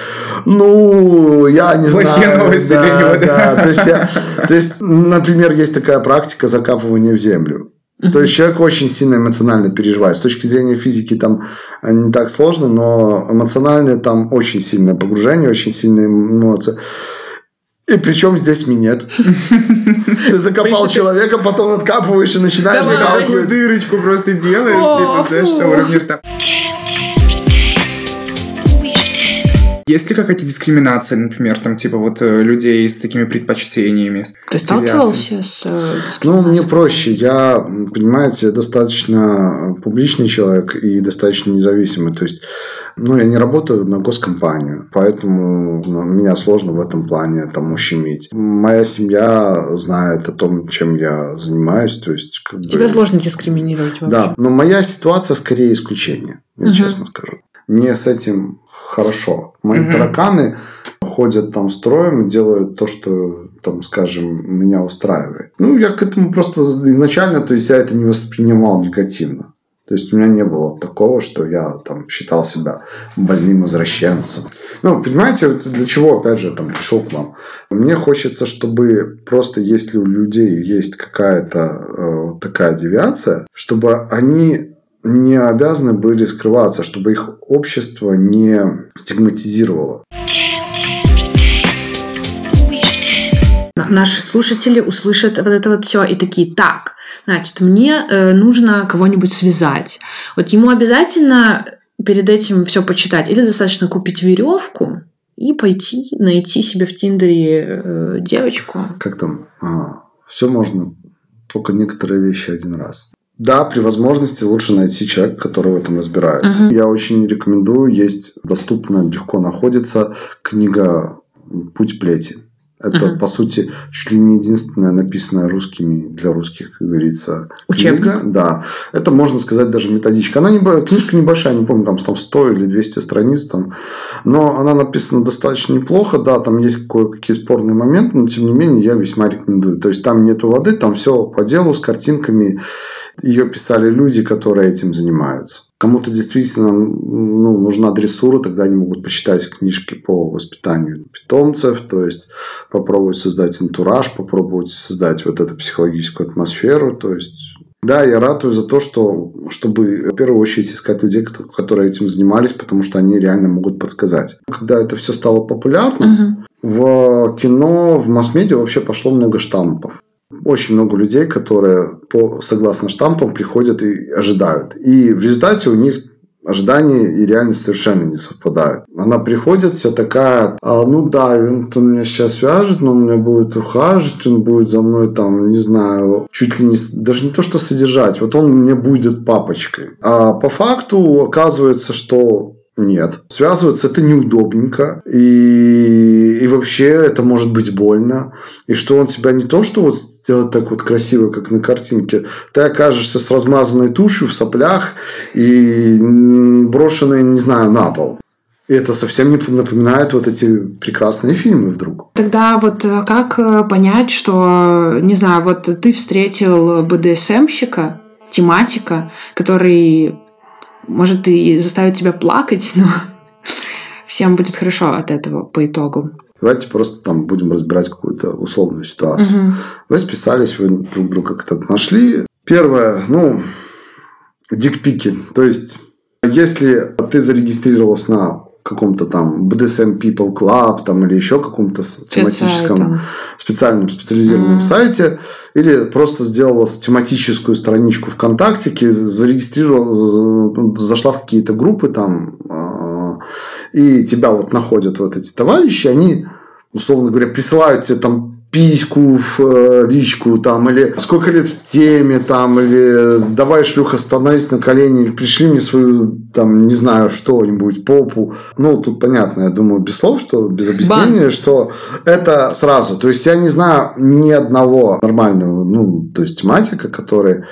Ну, я не знаю. Новости да, для него, да. да. То, есть я, то есть, например, есть такая практика закапывания в землю. То есть человек очень сильно эмоционально переживает. С точки зрения физики там не так сложно, но эмоционально там очень сильное погружение, очень сильные эмоции. И причем здесь минет. Ты закопал человека, потом откапываешь и начинаешь закапывать. дырочку просто делаешь, типа, знаешь, на уровне рта. Есть ли какая-то дискриминация, например, там, типа, вот э, людей с такими предпочтениями? Ты сталкивался с э, Ну, мне проще. Я, понимаете, достаточно публичный человек и достаточно независимый. То есть, ну, я не работаю на госкомпанию, поэтому ну, меня сложно в этом плане там ущемить. Моя семья знает о том, чем я занимаюсь. То есть, как Тебя бы... сложно дискриминировать вообще. Да, но моя ситуация скорее исключение, я угу. честно скажу мне с этим хорошо. Мои угу. тараканы ходят там строем и делают то, что, там, скажем, меня устраивает. Ну, я к этому просто изначально, то есть я это не воспринимал негативно. То есть у меня не было такого, что я там считал себя больным извращенцем. Ну, понимаете, для чего, опять же, там пришел к вам? Мне хочется, чтобы просто если у людей есть какая-то э, такая девиация, чтобы они не обязаны были скрываться, чтобы их общество не стигматизировало. Наши слушатели услышат вот это вот все и такие, так, значит, мне э, нужно кого-нибудь связать. Вот ему обязательно перед этим все почитать, или достаточно купить веревку и пойти найти себе в Тиндере э, девочку. Как там? А, все можно, только некоторые вещи один раз. Да, при возможности лучше найти человека, который в этом разбирается. Uh-huh. Я очень рекомендую. Есть доступно, легко находится книга «Путь плети». Это, uh-huh. по сути, чуть ли не единственная написанная русскими для русских, как говорится, Учебник. книга. Да. Это, можно сказать, даже методичка. Она не, книжка небольшая, не помню, там, там 100 или 200 страниц. Там. Но она написана достаточно неплохо. Да, там есть кое-какие спорные моменты, но, тем не менее, я весьма рекомендую. То есть, там нету воды, там все по делу, с картинками. Ее писали люди, которые этим занимаются. Кому-то действительно ну, нужна дрессура, тогда они могут почитать книжки по воспитанию питомцев, то есть попробовать создать антураж, попробовать создать вот эту психологическую атмосферу. То есть да, я ратую за то, что, чтобы в первую очередь искать людей, которые этим занимались, потому что они реально могут подсказать. Когда это все стало популярным, uh-huh. в кино, в масс-медиа вообще пошло много штампов очень много людей, которые по, согласно штампам приходят и ожидают. И в результате у них ожидания и реальность совершенно не совпадают. Она приходит вся такая, а, ну да, он, он меня сейчас свяжет, но он меня будет ухаживать, он будет за мной там, не знаю, чуть ли не, даже не то, что содержать, вот он мне будет папочкой. А по факту оказывается, что нет. Связываться это неудобненько. И, и вообще это может быть больно. И что он тебя не то, что вот сделать так вот красиво, как на картинке, ты окажешься с размазанной тушью в соплях и брошенной, не знаю, на пол. И это совсем не напоминает вот эти прекрасные фильмы вдруг. Тогда вот э, как э, понять, что, не знаю, вот ты встретил БДСМщика, тематика, который может и заставит тебя плакать, но всем будет хорошо от этого по итогу. Давайте просто там будем разбирать какую-то условную ситуацию. Угу. Вы списались, вы друг друга как-то нашли. Первое, ну, дикпики. То есть, если ты зарегистрировалась на каком-то там BDSM People Club там, или еще каком-то тематическом специальном специализированном mm. сайте, или просто сделала тематическую страничку ВКонтакте, зарегистрировала, зашла в какие-то группы там, а, и тебя вот находят вот эти товарищи, они, условно говоря, присылают тебе там письку в э, личку, там, или сколько лет в теме, там, или давай, шлюха, становись на колени, или пришли мне свою, там, не знаю, что-нибудь, попу. Ну, тут понятно, я думаю, без слов, что без объяснения, Бан. что это сразу. То есть, я не знаю ни одного нормального, ну, то есть, тематика, который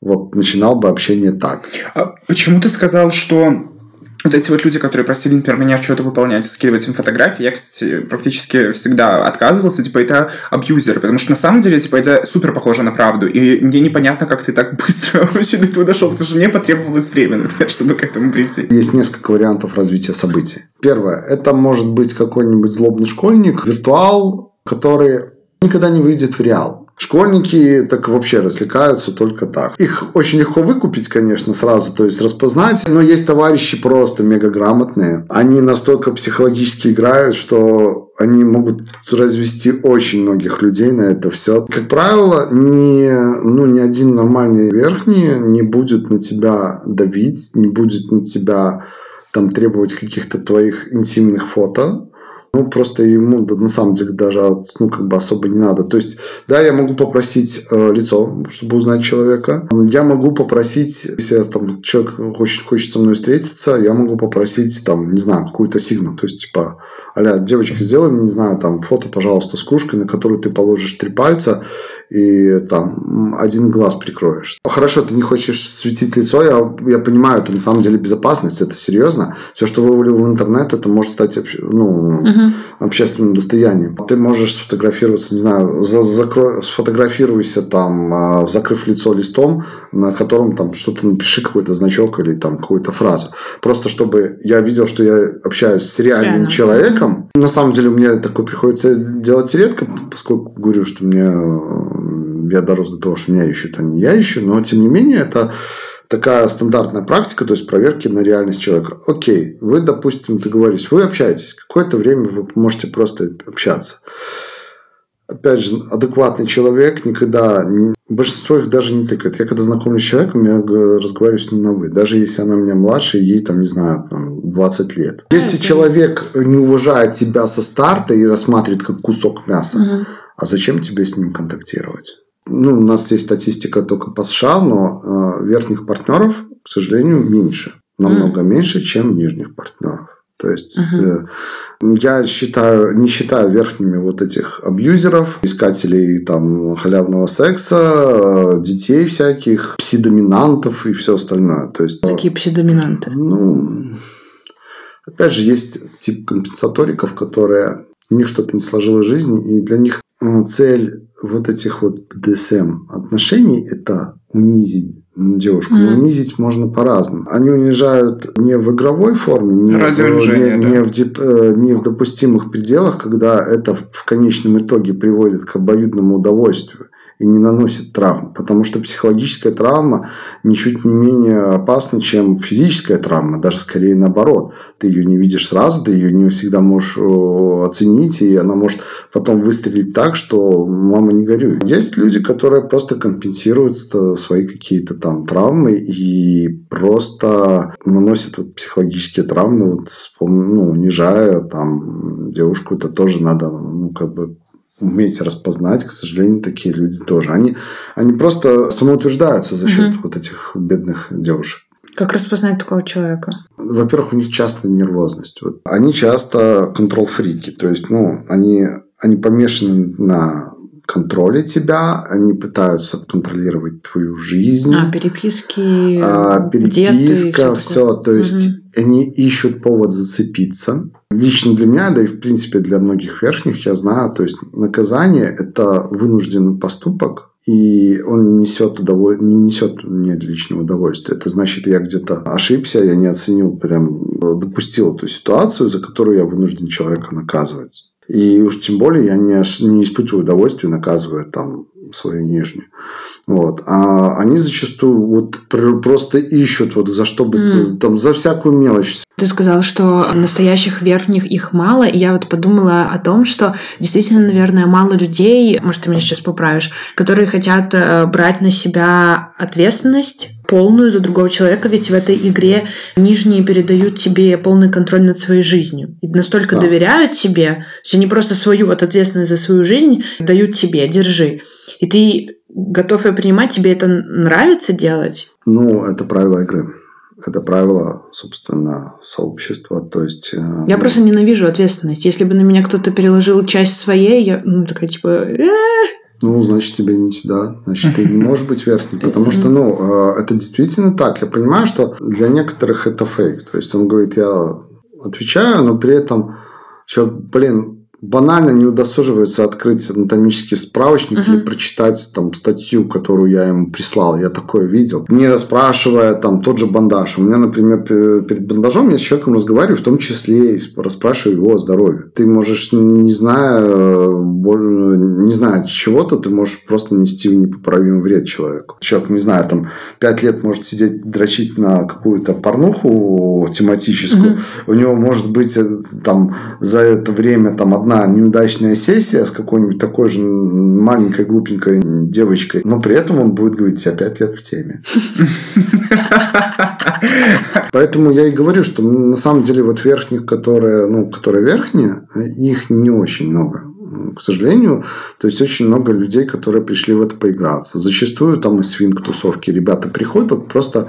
вот начинал бы общение так. А почему ты сказал, что вот эти вот люди, которые просили, например, меня что-то выполнять, скидывать им фотографии, я, кстати, практически всегда отказывался, типа, это абьюзеры, потому что на самом деле, типа, это супер похоже на правду, и мне непонятно, как ты так быстро вообще до этого дошел, потому что мне потребовалось время, например, чтобы к этому прийти. Есть несколько вариантов развития событий. Первое, это может быть какой-нибудь злобный школьник, виртуал, который никогда не выйдет в реал. Школьники так вообще развлекаются только так. Их очень легко выкупить, конечно, сразу, то есть распознать. Но есть товарищи просто мегаграмотные. Они настолько психологически играют, что они могут развести очень многих людей на это все. Как правило, ни, ну, ни один нормальный верхний не будет на тебя давить, не будет на тебя там требовать каких-то твоих интимных фото. Ну, просто ему на самом деле даже ну, как бы особо не надо. То есть, да, я могу попросить э, лицо, чтобы узнать человека. Я могу попросить, если там, человек хочет, хочет со мной встретиться, я могу попросить, там, не знаю, какую-то сигну. То есть, типа, аля, девочка, сделай мне, не знаю, там, фото, пожалуйста, с кружкой, на которую ты положишь три пальца, и там один глаз прикроешь. Хорошо, ты не хочешь светить лицо, я, я понимаю, это на самом деле безопасность, это серьезно. Все, что вывалил в интернет, это может стать ну, угу. общественным достоянием. Ты можешь сфотографироваться, не знаю, за, закрой, сфотографируйся там, а, закрыв лицо листом, на котором там что-то напиши, какой-то значок или там какую-то фразу. Просто чтобы я видел, что я общаюсь с реальным Реально. человеком. На самом деле, мне такое приходится делать редко, поскольку говорю, что мне я дорос до того, что меня ищут, а не я ищу, но тем не менее это такая стандартная практика, то есть проверки на реальность человека. Окей, вы, допустим, договорились, вы общаетесь, какое-то время вы можете просто общаться. Опять же, адекватный человек никогда... Большинство их даже не тыкает. Я когда знакомлюсь с человеком, я разговариваю с ним на «вы». Даже если она меня младше, ей, там, не знаю, там, 20 лет. Если а, человек не уважает тебя со старта и рассматривает как кусок мяса, угу. а зачем тебе с ним контактировать? ну, у нас есть статистика только по США, но э, верхних партнеров, к сожалению, меньше. Намного mm. меньше, чем нижних партнеров. То есть uh-huh. э, я считаю, не считаю верхними вот этих абьюзеров, искателей там халявного секса, э, детей всяких, псидоминантов и все остальное. То есть, Такие псидоминанты? Ну, опять же, есть тип компенсаториков, которые у них что-то не сложилось в жизни, и для них э, цель вот этих вот BDSM отношений – это унизить девушку. Mm. Но унизить можно по-разному. Они унижают не в игровой форме, не, в, не, да. не, в, деп, э, не в допустимых пределах, когда это в конечном итоге приводит к обоюдному удовольствию и не наносит травм. Потому что психологическая травма ничуть не менее опасна, чем физическая травма, даже скорее наоборот. Ты ее не видишь сразу, ты ее не всегда можешь оценить, и она может потом выстрелить так, что мама не горюй. Есть люди, которые просто компенсируют э, свои какие-то там травмы и просто наносят вот психологические травмы, вот, ну, унижая там девушку, это тоже надо ну, как бы уметь распознать, к сожалению, такие люди тоже. Они, они просто самоутверждаются за счет угу. вот этих бедных девушек. Как распознать такого человека? Во-первых, у них часто нервозность. Вот. Они часто контрол-фрики. То есть, ну, они, они помешаны на контроле тебя, они пытаются контролировать твою жизнь. А, переписки, а, переписка, все. То есть, угу. они ищут повод зацепиться. Лично для меня, да и в принципе для многих верхних, я знаю, то есть наказание – это вынужденный поступок, и он не несет, удоволь... не несет мне личного удовольствия. Это значит, я где-то ошибся, я не оценил, прям допустил эту ситуацию, за которую я вынужден человека наказывать. И уж тем более я не, не испытываю удовольствия, наказывая там свою нижнюю. Вот. А они зачастую вот просто ищут вот за что бы mm. там за всякую мелочь. Ты сказал, что настоящих верхних их мало, и я вот подумала о том, что действительно, наверное, мало людей, может, ты меня сейчас поправишь, которые хотят э, брать на себя ответственность полную за другого человека, ведь в этой игре нижние передают тебе полный контроль над своей жизнью. И настолько да. доверяют тебе, то есть они просто свою вот ответственность за свою жизнь дают тебе, держи. И ты готов ее принимать, тебе это нравится делать? Ну, это правило игры. Это правило, собственно, сообщества. То есть, э, я ну... просто ненавижу ответственность. Если бы на меня кто-то переложил часть своей, я ну, такая типа... Ну, значит, тебе не сюда. Значит, ты не можешь быть верхним. Потому что, ну, э, это действительно так. Я понимаю, что для некоторых это фейк. То есть, он говорит, я отвечаю, но при этом человек, блин, банально не удосуживается открыть анатомический справочник uh-huh. или прочитать там статью, которую я ему прислал. Я такое видел. Не расспрашивая там тот же бандаж. У меня, например, перед бандажом я с человеком разговариваю, в том числе и расспрашиваю его о здоровье. Ты можешь, не зная, не зная чего-то, ты можешь просто нести непоправимый вред человеку. Человек, не знаю, там пять лет может сидеть дрочить на какую-то порнуху тематическую. Uh-huh. У него может быть э, там за это время там одна одна неудачная сессия с какой-нибудь такой же маленькой глупенькой девочкой, но при этом он будет говорить, я пять лет в теме. Поэтому я и говорю, что на самом деле вот верхних, которые, ну, которые верхние, их не очень много к сожалению. То есть очень много людей, которые пришли в это поиграться. Зачастую там из свинг-тусовки ребята приходят просто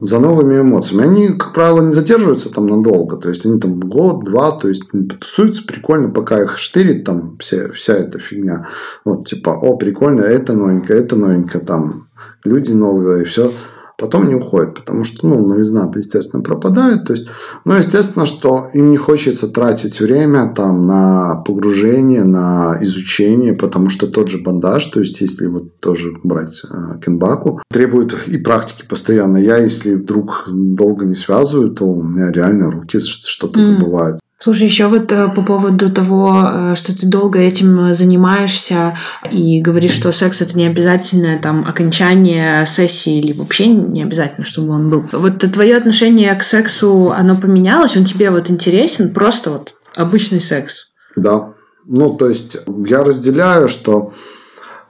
за новыми эмоциями. Они, как правило, не задерживаются там надолго. То есть, они там год, два, то есть, тусуются прикольно, пока их штырит там вся, вся эта фигня. Вот, типа, о, прикольно, это новенькое, это новенькое, там, люди новые, и все потом не уходят, потому что, ну, новизна, естественно, пропадает. То есть, ну, естественно, что им не хочется тратить время там на погружение, на изучение, потому что тот же бандаж, то есть, если вот тоже брать э, кенбаку, требует и практики постоянно. Я, если вдруг долго не связываю, то у меня реально руки что-то mm. забывают. Слушай, еще вот э, по поводу того, э, что ты долго этим занимаешься и говоришь, что секс это не обязательно там окончание сессии или вообще не обязательно, чтобы он был. Вот твое отношение к сексу, оно поменялось? Он тебе вот интересен? Просто вот обычный секс? Да. Ну, то есть я разделяю, что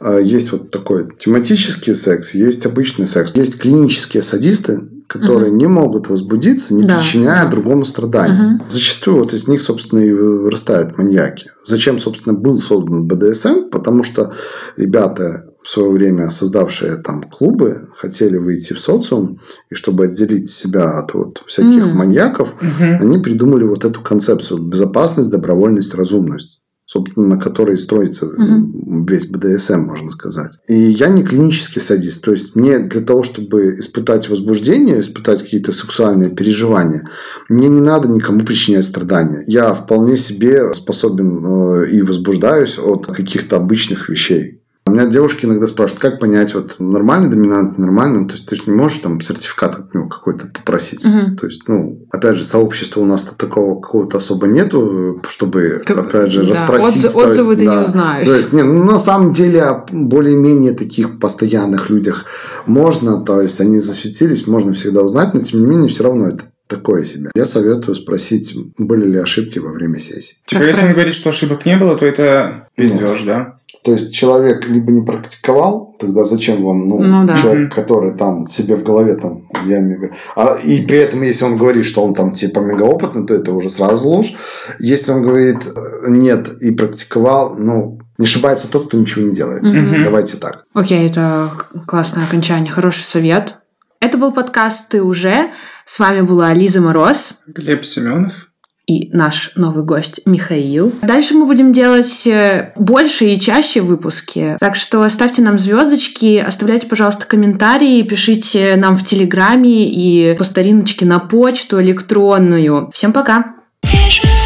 э, есть вот такой тематический секс, есть обычный секс, есть клинические садисты, которые угу. не могут возбудиться, не да, причиняя да. другому страдания. Угу. Зачастую вот из них, собственно, и вырастают маньяки. Зачем, собственно, был создан БДСМ? Потому что ребята в свое время создавшие там клубы хотели выйти в социум и чтобы отделить себя от вот всяких mm. маньяков, mm-hmm. они придумали вот эту концепцию безопасность, добровольность, разумность собственно, на которой строится угу. весь БДСМ, можно сказать. И я не клинический садист. То есть, мне для того, чтобы испытать возбуждение, испытать какие-то сексуальные переживания, мне не надо никому причинять страдания. Я вполне себе способен э, и возбуждаюсь от каких-то обычных вещей. У меня девушки иногда спрашивают, как понять, вот нормальный доминант, нормальный, ну, то есть ты же не можешь там сертификат от него какой-то попросить. Угу. То есть, ну, опять же, сообщества у нас такого какого-то особо нету, чтобы, как, опять же, да. расспросить. Отзыв, отзывы есть, ты да. не узнаешь. То есть, не, ну, на самом деле, о более-менее таких постоянных людях можно, то есть они засветились, можно всегда узнать, но тем не менее, все равно это такое себе. Я советую спросить, были ли ошибки во время сессии. Типа, если он говорит, что ошибок не было, то это пиздеж, да? То есть человек либо не практиковал, тогда зачем вам ну, ну да. человек, который там себе в голове там я мега. А, и при этом, если он говорит, что он там типа мегаопытный, то это уже сразу ложь. Если он говорит нет и практиковал, ну, не ошибается тот, кто ничего не делает. mm Давайте так. Окей, это классное окончание, хороший совет. Это был подкаст «Ты уже». С вами была Лиза Мороз. Глеб Семенов и наш новый гость Михаил. Дальше мы будем делать э, больше и чаще выпуски. Так что ставьте нам звездочки, оставляйте, пожалуйста, комментарии, пишите нам в Телеграме и по стариночке на почту электронную. Всем пока! Пока.